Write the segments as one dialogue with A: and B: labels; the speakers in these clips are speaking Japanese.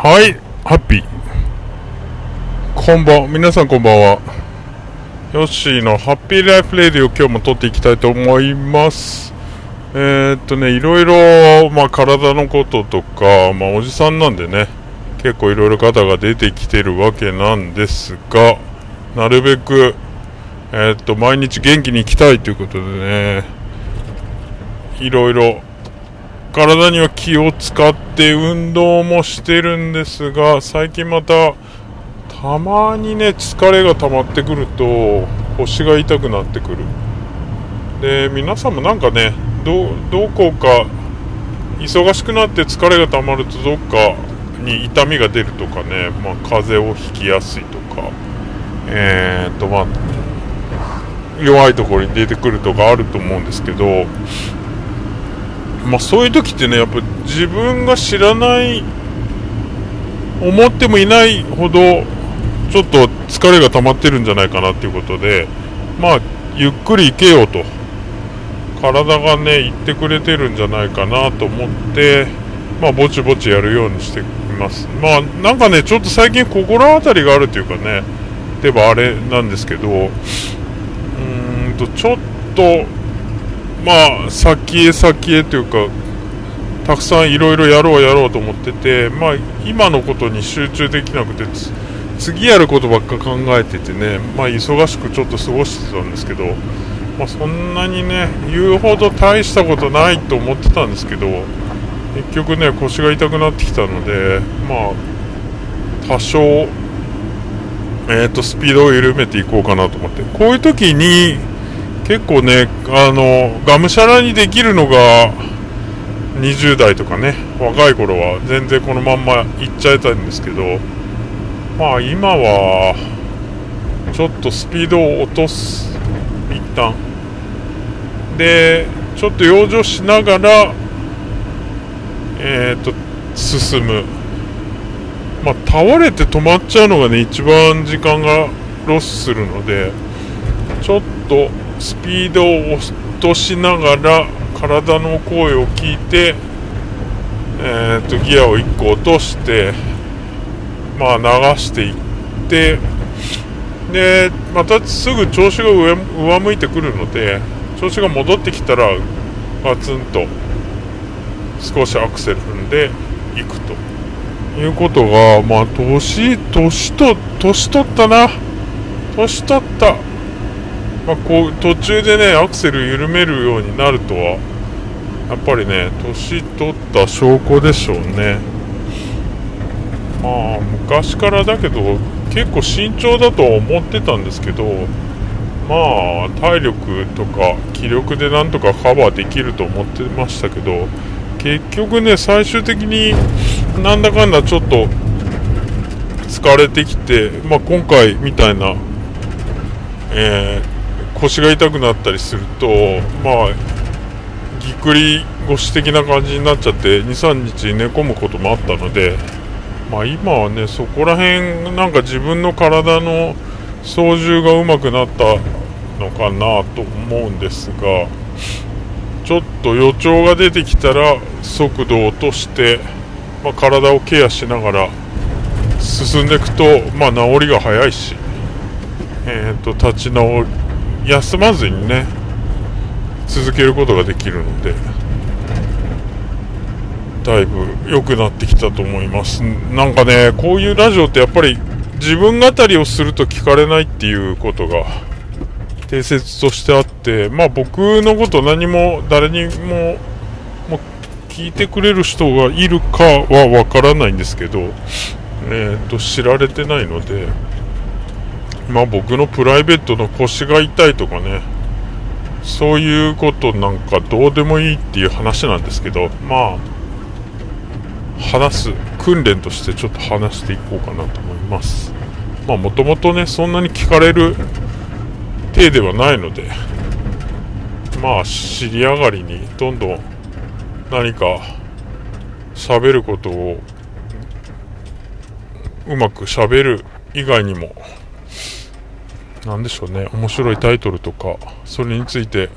A: はい、ハッピー。こんばん、皆さんこんばんは。ヨッシーのハッピーライフレディを今日も撮っていきたいと思います。えー、っとね、いろいろ、まあ体のこととか、まあおじさんなんでね、結構いろいろ方が出てきてるわけなんですが、なるべく、えー、っと、毎日元気に生きたいということでね、いろいろ体には気を使って運動もしてるんですが最近またたまにね疲れが溜まってくると腰が痛くなってくる。で皆さんもなんかねどどこか忙しくなって疲れが溜まるとどっかに痛みが出るとかね、まあ、風邪をひきやすいとかえー、っとまあ弱いところに出てくるとかあると思うんですけどまあ、そういう時ってねやっぱ自分が知らない思ってもいないほどちょっと疲れが溜まってるんじゃないかなっていうことでまあゆっくり行けよと。体がね言ってくれてるんじゃないかなと思ってまあぼちぼちやるようにしています。まあなんかねちょっと最近心当たりがあるというかねではあれなんですけどうーんとちょっとまあ先へ先へというかたくさんいろいろやろうやろうと思っててまあ今のことに集中できなくて次やることばっか考えててねまあ忙しくちょっと過ごしてたんですけどまあそんなにね言うほど大したことないと思ってたんですけど結局ね腰が痛くなってきたのでまあ多少えーとスピードを緩めていこうかなと思って。こういう時に結構ねあのがむしゃらにできるのが20代とかね。若い頃は全然このまんまいっちゃえたんですけど。まあ今はちょっとスピードを落とす一旦。でちょっと養生しながらえっ、ー、と進む。まあ倒れて止まっちゃうのがね一番時間がロスするのでちょっとスピードを落としながら体の声を聞いて、えーと、ギアを1個落として、まあ、流していってでまたすぐ調子が上上向いてくるので調子が戻ってきたらガツンと少しアクセル踏んでいくと。いうことがまあ年年と年取ったな。年取った。まあ、こう途中でねアクセル緩めるようになるとはやっぱりね年取った証拠でしょうね。まあ昔からだけど結構慎重だと思ってたんですけどまあ体力とか気力でなんとかカバーできると思ってましたけど結局ね最終的になんだかんだちょっと疲れてきて、まあ、今回みたいな、えー腰が痛くなったりするとまあぎっくり腰的な感じになっちゃって23日寝込むこともあったのでまあ今はねそこら辺なんか自分の体の操縦がうまくなったのかなと思うんですがちょっと予兆が出てきたら速度を落として、まあ、体をケアしながら進んでいくとまあ治りが早いしえー、と立ち直り休まずにね続けることができるのでだいぶ良くなってきたと思います。なんかねこういうラジオってやっぱり自分語りをすると聞かれないっていうことが定説としてあってまあ僕のこと何も誰にもも聞いてくれる人がいるかはわからないんですけど、えー、と知られてないのでまあ僕のプライベートの腰が痛いとかねそういうことなんかどうでもいいっていう話なんですけどまあ話す訓練としてちょっと話していこうかなと思います。まあもともとねそんなに聞かれる体ではないのでまあ知り上がりにどんどん何か喋ることをうまく喋る以外にもなんでしょうね、面白いタイトルとか、それについて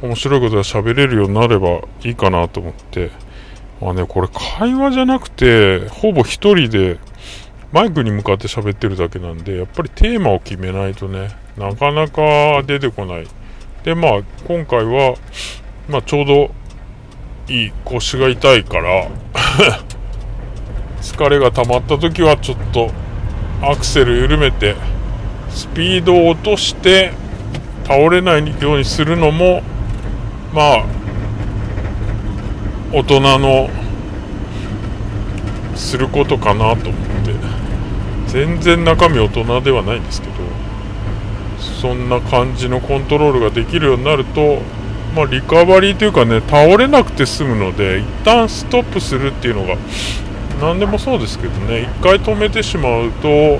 A: 面白いことが喋れるようになればいいかなと思ってまあね、これ会話じゃなくて、ほぼ一人でマイクに向かって喋ってるだけなんで、やっぱりテーマを決めないとね、なかなか出てこない。で、まあ、今回は、まあ、ちょうどいい腰が痛いから 疲れが溜まった時はちょっとアクセル緩めて、スピードを落として倒れないようにするのも、まあ、大人のすることかなと思って。全然中身大人ではないんですけどそんな感じのコントロールができるようになるとまあ、リカバリーというかね倒れなくて済むので一旦ストップするっていうのが何でもそうですけどね一回止めてしまうと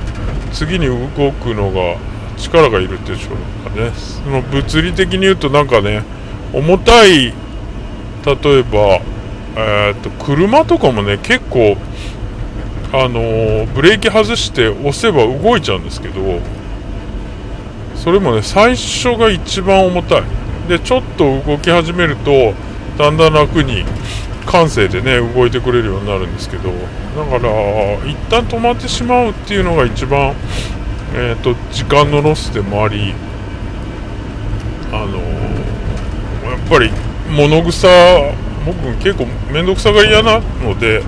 A: 次に動くのが力がいるっていうんでしょうかね。その物理的に言うとなんかね重たい例えばえー、っと車とかもね結構あのー、ブレーキ外して押せば動いちゃうんですけどそれもね最初が一番重たい。でちょっと動き始めるとだんだん楽に感性でね動いてくれるようになるんですけどだから一旦止まってしまうっていうのが一番、えーと、時間のロスでもありあのー、やっぱり物草僕結構面倒くさが嫌なのでやっ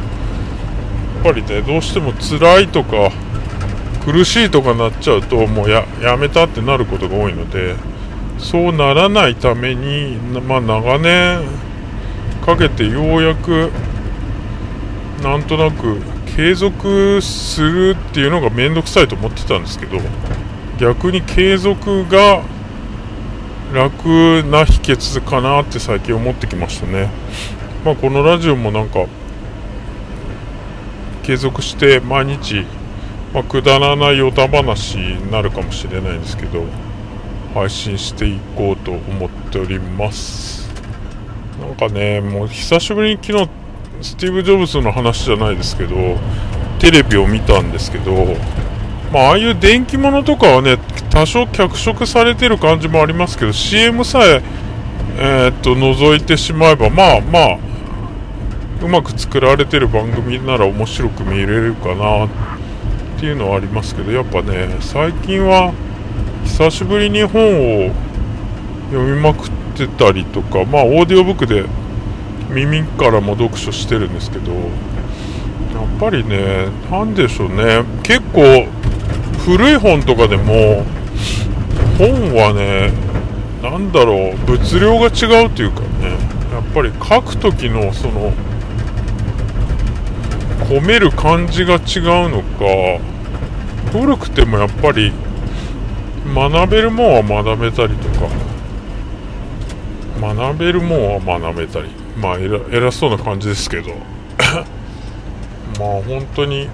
A: ぱりねどうしても辛いとか苦しいとかなっちゃうともうやめたってなることが多いのでそうならないために、まあ、長年かけてようやくなんとなく継続するっていうのが面倒くさいと思ってたんですけど逆に継続が楽な秘訣かなって最近思ってきましたね。まあ、このラジオもなんか継続して毎日、まあ、くだらないおた話になるかもしれないんですけど配信していこうと思っておりますなんかねもう久しぶりに昨日スティーブ・ジョブズの話じゃないですけどテレビを見たんですけどまあ、ああいう電気物とかはね多少脚色されてる感じもありますけど CM さええー、っと覗いてしまえばまあまあうまく作られてる番組なら面白く見れるかなっていうのはありますけどやっぱね最近は久しぶりに本を読みまくってたりとかまあオーディオブックで耳からも読書してるんですけどやっぱりね何でしょうね。結構古い本とかでも本はね何だろう物量が違うというかねやっぱり書く時のその込める感じが違うのか古くてもやっぱり学べるもんは学べたりとか学べるもんは学べたりまあ偉そうな感じですけど。まあ本当に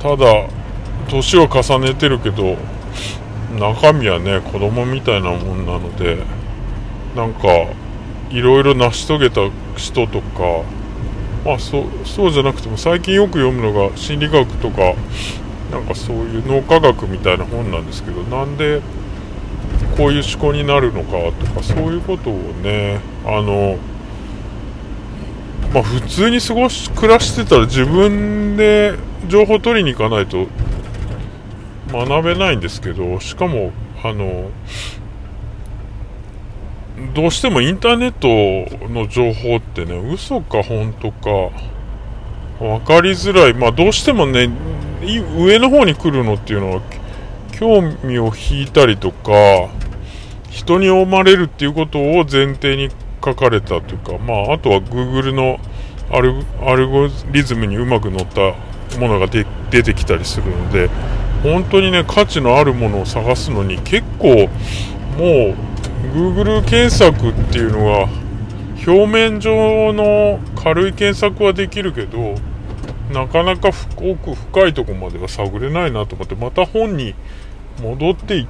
A: ただ年を重ねてるけど中身はね子供みたいなもんなのでなんかいろいろ成し遂げた人とかまあそそうじゃなくても最近よく読むのが心理学とかなんかそういう脳科学みたいな本なんですけどなんでこういう思考になるのかとかそういうことをねあのまあ普通に過ごし暮らしてたら自分で情報取りに行かないと学べないんですけどしかもあのどうしてもインターネットの情報ってね嘘か本当か分かりづらい。まあどうしてもね上の方に来るのっていうのは興味を引いたりとか人に思われるっていうことを前提に書かれたというかまああとは Google のアルゴリズムにうまく乗ったものが出てきたりするので本当にね価値のあるものを探すのに結構もう Google 検索っていうのは表面上の軽い検索はできるけどなかなか奥深いとこまでは探れないなと思ってまた本に戻ってい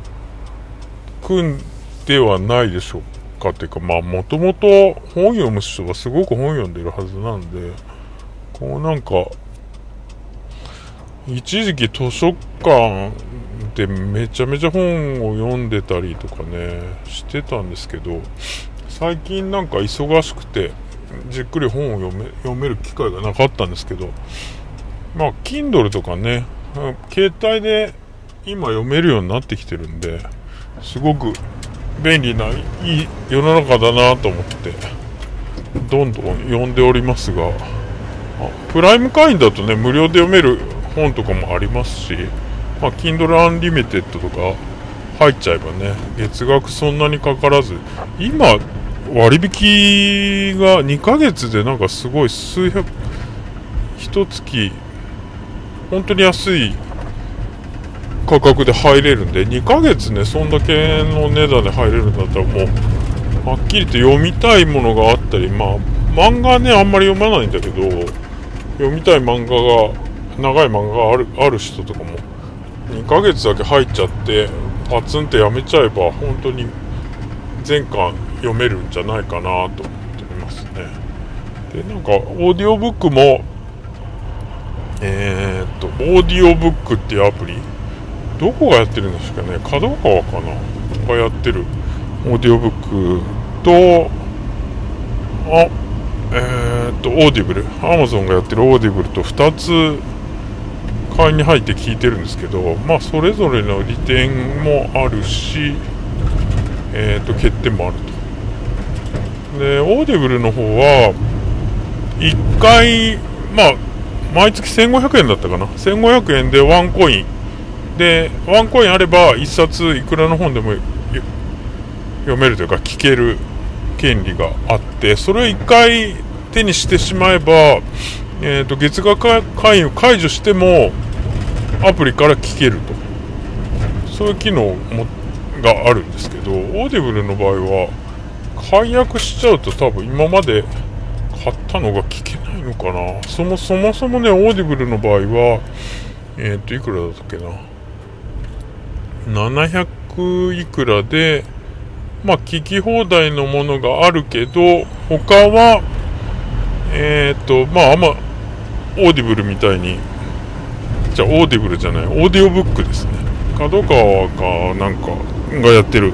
A: くんではないでしょうか。っていうかまあもともと本読む人はすごく本読んでるはずなんでこうなんか一時期図書館でめちゃめちゃ本を読んでたりとかねしてたんですけど最近なんか忙しくてじっくり本を読め読める機会がなかったんですけど、まあ、Kindle とかね、携帯で今読めるようになってきてるんで、すごく便利ないい世の中だなと思って、どんどん読んでおりますが、プライム会員だとね、無料で読める本とかもありますし、まあ、Kindle Unlimited とか入っちゃえばね、月額そんなにかからず、今、割引が2ヶ月でなんかすごい数百、一月、本当に安い価格で入れるんで、2ヶ月ね、そんだけの値段で入れるんだったらもう、はっきりと読みたいものがあったり、まあ、漫画ね、あんまり読まないんだけど、読みたい漫画が、長い漫画があるある人とかも、2ヶ月だけ入っちゃって、パツンってやめちゃえば、本当に全巻読めるんじゃないかなと思っていますね。で、なんか、オーディオブックも、えー、っと、オーディオブックっていうアプリ、どこがやってるんですかね、角川かながやってるオーディオブックと、あ、えー、っと、オーディブル、アマゾンがやってるオーディブルと2つ会員に入って聞いてるんですけど、まあ、それぞれの利点もあるし、えー、と欠点もあると。で、オーディブルの方は、1回、まあ、毎月1500円だったかな。1500円でワンコイン。で、ワンコインあれば、1冊いくらの本でも読めるというか、聞ける権利があって、それを1回手にしてしまえば、えーと、月額会員を解除してもアプリから聞けると。そういう機能もがあるんですけどオーディブルの場合は解約しちゃうと多分今まで買ったのが聞けないのかな。そもそもそもねオーディブルの場合はえっ、ー、といくらだったっけな。700いくらでまあ聞き放題のものがあるけど他はえっ、ー、とまああんまオーディブルみたいにじゃあオーディブルじゃないオーディオブックですね。角川かなんかがやってる。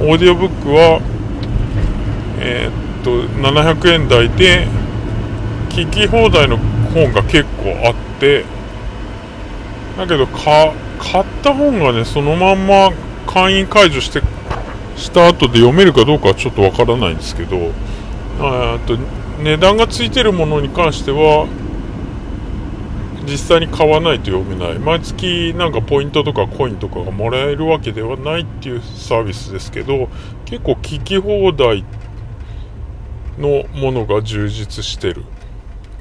A: オーディオブックはえー、っと700円台で聞き放題の本が結構あってだけど買った本がねそのまんま会員解除してした後で読めるかどうかはちょっとわからないんですけどと値段がついてるものに関しては実際に買わないと読めない。毎月なんかポイントとかコインとかがもらえるわけではないっていうサービスですけど結構聞き放題のものが充実してる。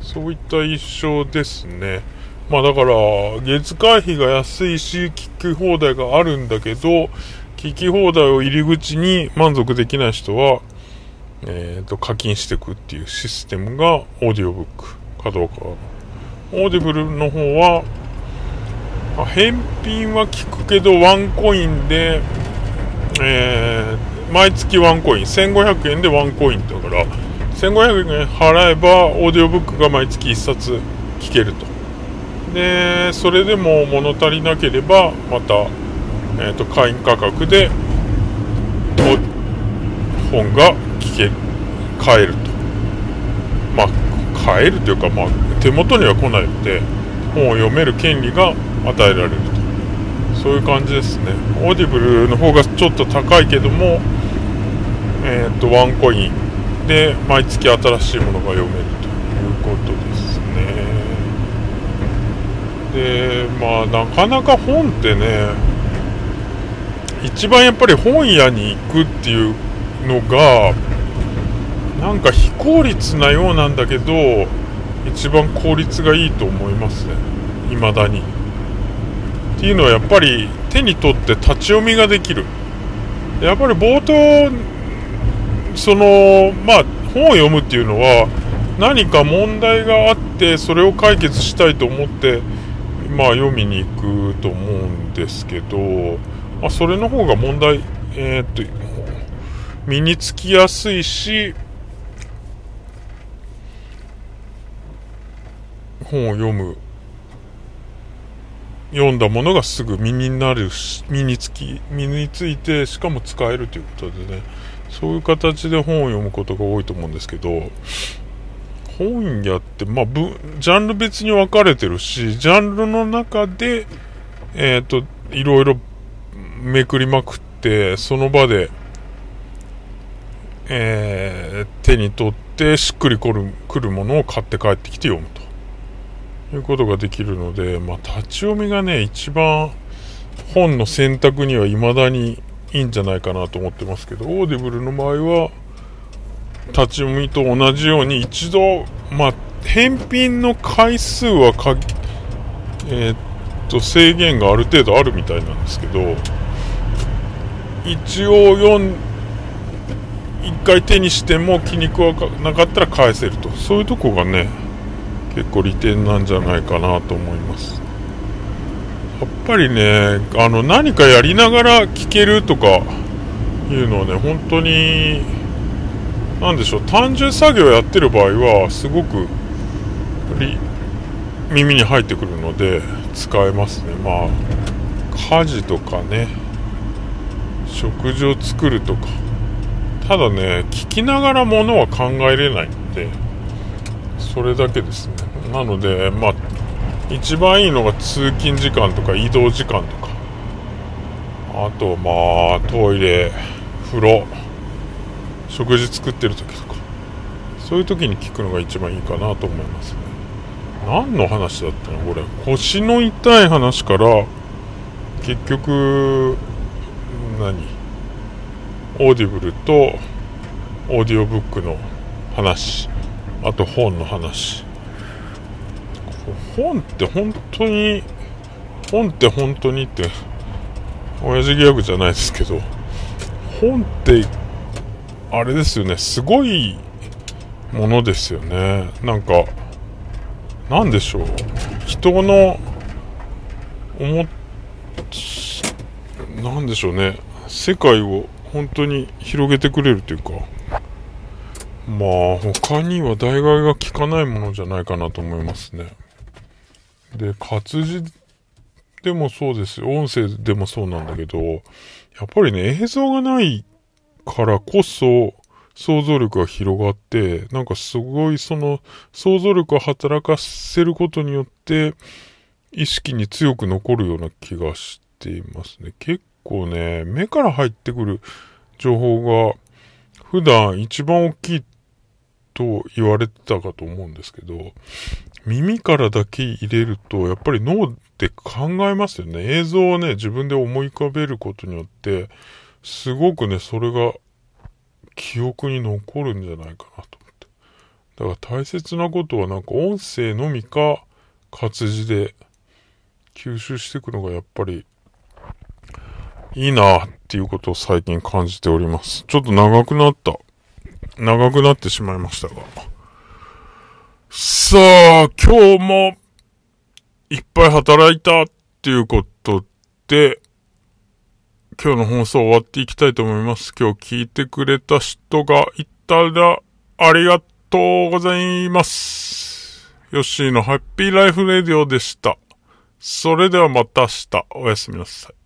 A: そういった印象ですね。まあだから月会費が安いし聞き放題があるんだけど聞き放題を入り口に満足できない人はえっ、ー、と課金していくっていうシステムがオーディオブック。かどうかオーディブルの方は、返品は効くけど、ワンコインで、えー、毎月ワンコイン、1500円でワンコインだから、1500円払えば、オーディオブックが毎月1冊聞けると。で、それでも物足りなければ、また、え、ー、と、会員価格で、本が聞け、買えると。まあ、買えるというか、まあ、手元には来ないので本を読める権利が与えられると。そういう感じですね。オーディブルの方がちょっと高いけどもえっ、ー、とワンコインで毎月新しいものが読めるということです。でまあなかなか本ってね一番やっぱり本屋に行くっていうのがなんか非効率なようなんだけど一番効率がいいと思いますね。未だに。っていうのはやっぱり手に取って立ち読みができる。やっぱり冒頭そのまあ本を読むっていうのは何か問題があってそれを解決したいと思ってまあ読みに行くと思うんですけど、まあ、それの方が問題えー、っと身につきやすいし本を読む読んだものがすぐ身になるし身につき身についてしかも使えるということでねそういう形で本を読むことが多いと思うんですけど本屋って、まあ、ジャンル別に分かれてるし、ジャンルの中で、えっ、ー、と、いろいろめくりまくって、その場で、えー、手に取ってしっくりくるくるものを買って帰ってきて読むと。いうことができるので、まあ、立ち読みがね、一番本の選択には未だにいいんじゃないかなと思ってますけど、オーディブルの場合は、立ち読みと同じように一度、まあ、返品の回数はか、えー、っと、制限がある程度あるみたいなんですけど、一応読ん、一回手にしても気に食わなかったら返せると。そういうとこがね、結構利点なんじゃないかなと思います。やっぱりね、あの、何かやりながら聞けるとかいうのはね、本当に、なんでしょう、単純作業やってる場合は、すごく、耳に入ってくるので、使えますね。まあ、家事とかね、食事を作るとか。ただね、聞きながらものは考えれないので、それだけですね。なので、まあ、一番いいのが通勤時間とか移動時間とかあとまあトイレ風呂食事作ってる時とか。そういう時に聞くのが一番いいかなと思いますね。何の話だったの？これ。腰の痛い話から結局何？オーディブルとオーディオブックの話。あと本の話。本って本当に、本って本当にって、親父ギャグじゃないですけど、本って、あれですよね、すごいものですよね。なんか、なんでしょう。人の、思っ、なんでしょうね。世界を本当に広げてくれるというか、まあ、他には代替が効かないものじゃないかなと思いますね。で、活字でもそうです音声でもそうなんだけど、やっぱりね、映像がないからこそ、想像力が広がって、なんかすごいその想像力を働かせることによって、意識に強く残るような気がしていますね。結構ね、目から入ってくる情報が普段一番大きいと言われてたかと思うんですけど、耳からだけ入れると、やっぱり脳って考えますよね。映像をね、自分で思い浮かべることによって、すごくね、それが記憶に残るんじゃないかなと思って。だから大切なことはなんか音声のみか活字で吸収していくのがやっぱりいいなっていうことを最近感じております。ちょっと長くなった。長くなってしまいましたが。さあ、今日もいっぱい働いたっていうことで、今日の放送終わっていきたいと思います。今日聞いてくれた人がいたらありがとうございます。ヨッシーのハッピーライフレディオでした。それではまた明日おやすみなさい。